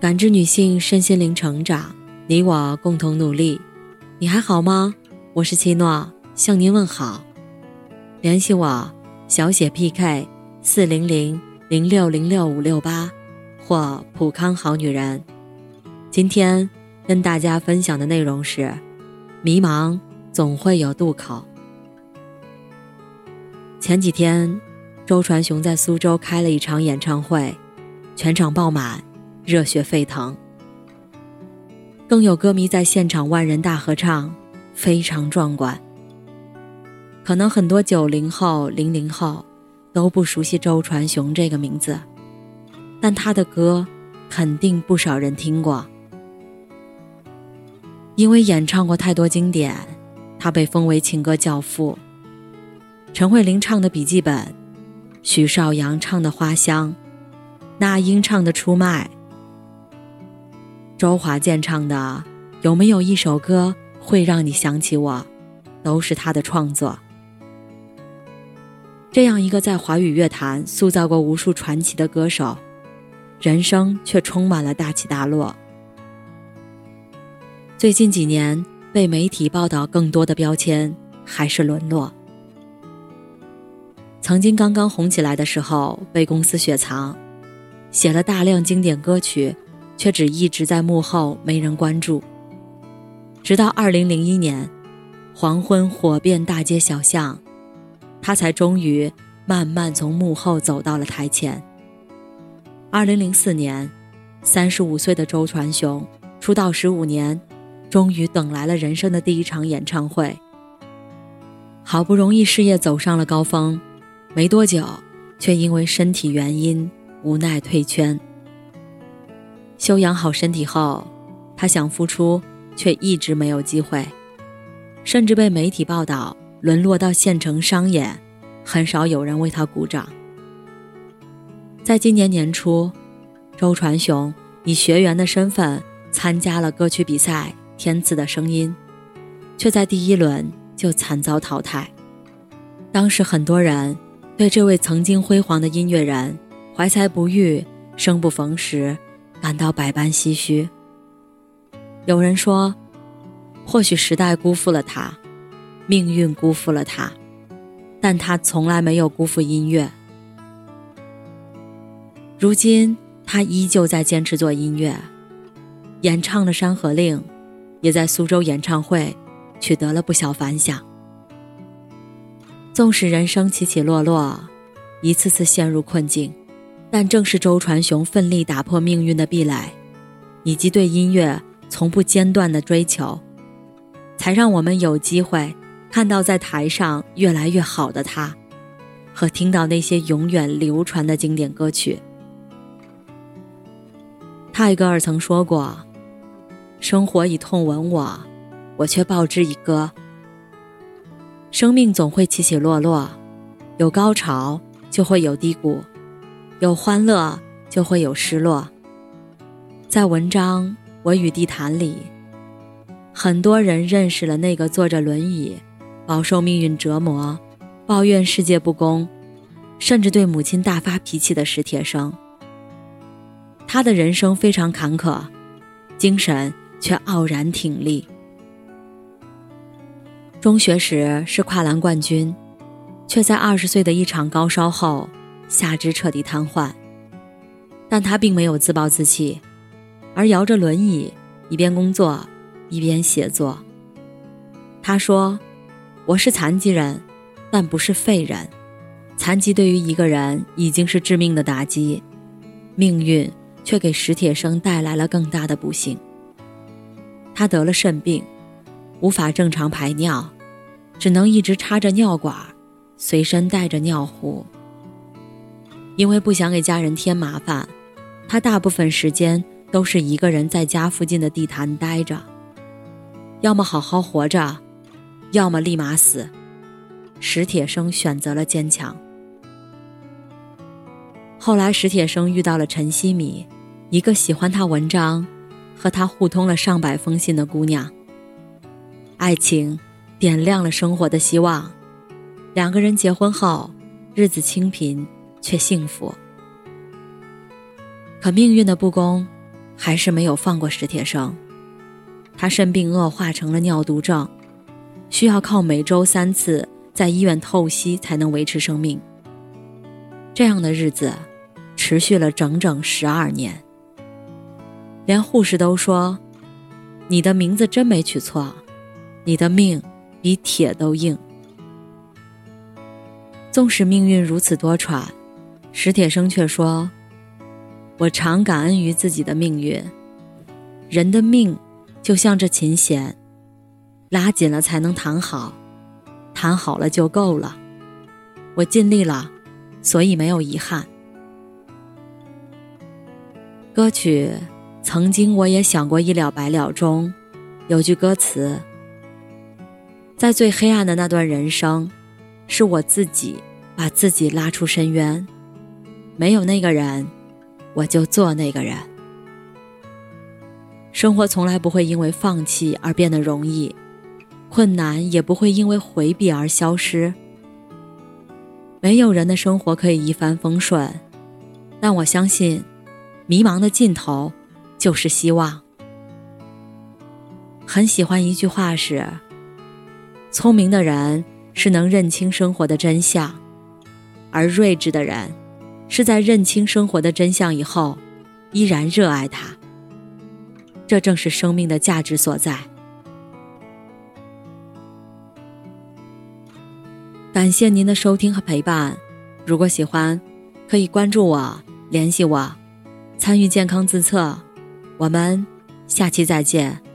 感知女性身心灵成长，你我共同努力。你还好吗？我是七诺，向您问好。联系我，小写 PK 四零零零六零六五六八，或普康好女人。今天跟大家分享的内容是：迷茫总会有渡口。前几天，周传雄在苏州开了一场演唱会，全场爆满。热血沸腾，更有歌迷在现场万人大合唱，非常壮观。可能很多九零后、零零后都不熟悉周传雄这个名字，但他的歌肯定不少人听过。因为演唱过太多经典，他被封为情歌教父。陈慧琳唱的《笔记本》，许绍洋唱的《花香》，那英唱的《出卖》。周华健唱的有没有一首歌会让你想起我，都是他的创作。这样一个在华语乐坛塑造过无数传奇的歌手，人生却充满了大起大落。最近几年被媒体报道更多的标签还是沦落。曾经刚刚红起来的时候被公司雪藏，写了大量经典歌曲。却只一直在幕后，没人关注。直到二零零一年，《黄昏》火遍大街小巷，他才终于慢慢从幕后走到了台前。二零零四年，三十五岁的周传雄出道十五年，终于等来了人生的第一场演唱会。好不容易事业走上了高峰，没多久，却因为身体原因无奈退圈。修养好身体后，他想复出，却一直没有机会，甚至被媒体报道沦落到县城商演，很少有人为他鼓掌。在今年年初，周传雄以学员的身份参加了歌曲比赛《天赐的声音》，却在第一轮就惨遭淘汰。当时很多人对这位曾经辉煌的音乐人怀才不遇、生不逢时。感到百般唏嘘。有人说，或许时代辜负了他，命运辜负了他，但他从来没有辜负音乐。如今，他依旧在坚持做音乐，演唱的《山河令》，也在苏州演唱会取得了不小反响。纵使人生起起落落，一次次陷入困境。但正是周传雄奋力打破命运的壁垒，以及对音乐从不间断的追求，才让我们有机会看到在台上越来越好的他，和听到那些永远流传的经典歌曲。泰戈尔曾说过：“生活以痛吻我，我却报之以歌。”生命总会起起落落，有高潮就会有低谷。有欢乐，就会有失落。在文章《我与地坛》里，很多人认识了那个坐着轮椅、饱受命运折磨、抱怨世界不公，甚至对母亲大发脾气的史铁生。他的人生非常坎坷，精神却傲然挺立。中学时是跨栏冠军，却在二十岁的一场高烧后。下肢彻底瘫痪，但他并没有自暴自弃，而摇着轮椅，一边工作，一边写作。他说：“我是残疾人，但不是废人。残疾对于一个人已经是致命的打击，命运却给史铁生带来了更大的不幸。他得了肾病，无法正常排尿，只能一直插着尿管，随身带着尿壶。”因为不想给家人添麻烦，他大部分时间都是一个人在家附近的地坛待着。要么好好活着，要么立马死。史铁生选择了坚强。后来，史铁生遇到了陈希米，一个喜欢他文章、和他互通了上百封信的姑娘。爱情点亮了生活的希望，两个人结婚后，日子清贫。却幸福。可命运的不公，还是没有放过史铁生。他肾病恶化成了尿毒症，需要靠每周三次在医院透析才能维持生命。这样的日子持续了整整十二年，连护士都说：“你的名字真没取错，你的命比铁都硬。”纵使命运如此多舛，史铁生却说：“我常感恩于自己的命运。人的命就像这琴弦，拉紧了才能弹好，弹好了就够了。我尽力了，所以没有遗憾。”歌曲《曾经我也想过一了百了》中有句歌词：“在最黑暗的那段人生。”是我自己把自己拉出深渊，没有那个人，我就做那个人。生活从来不会因为放弃而变得容易，困难也不会因为回避而消失。没有人的生活可以一帆风顺，但我相信，迷茫的尽头就是希望。很喜欢一句话是：聪明的人。是能认清生活的真相，而睿智的人，是在认清生活的真相以后，依然热爱它。这正是生命的价值所在。感谢您的收听和陪伴，如果喜欢，可以关注我、联系我、参与健康自测。我们下期再见。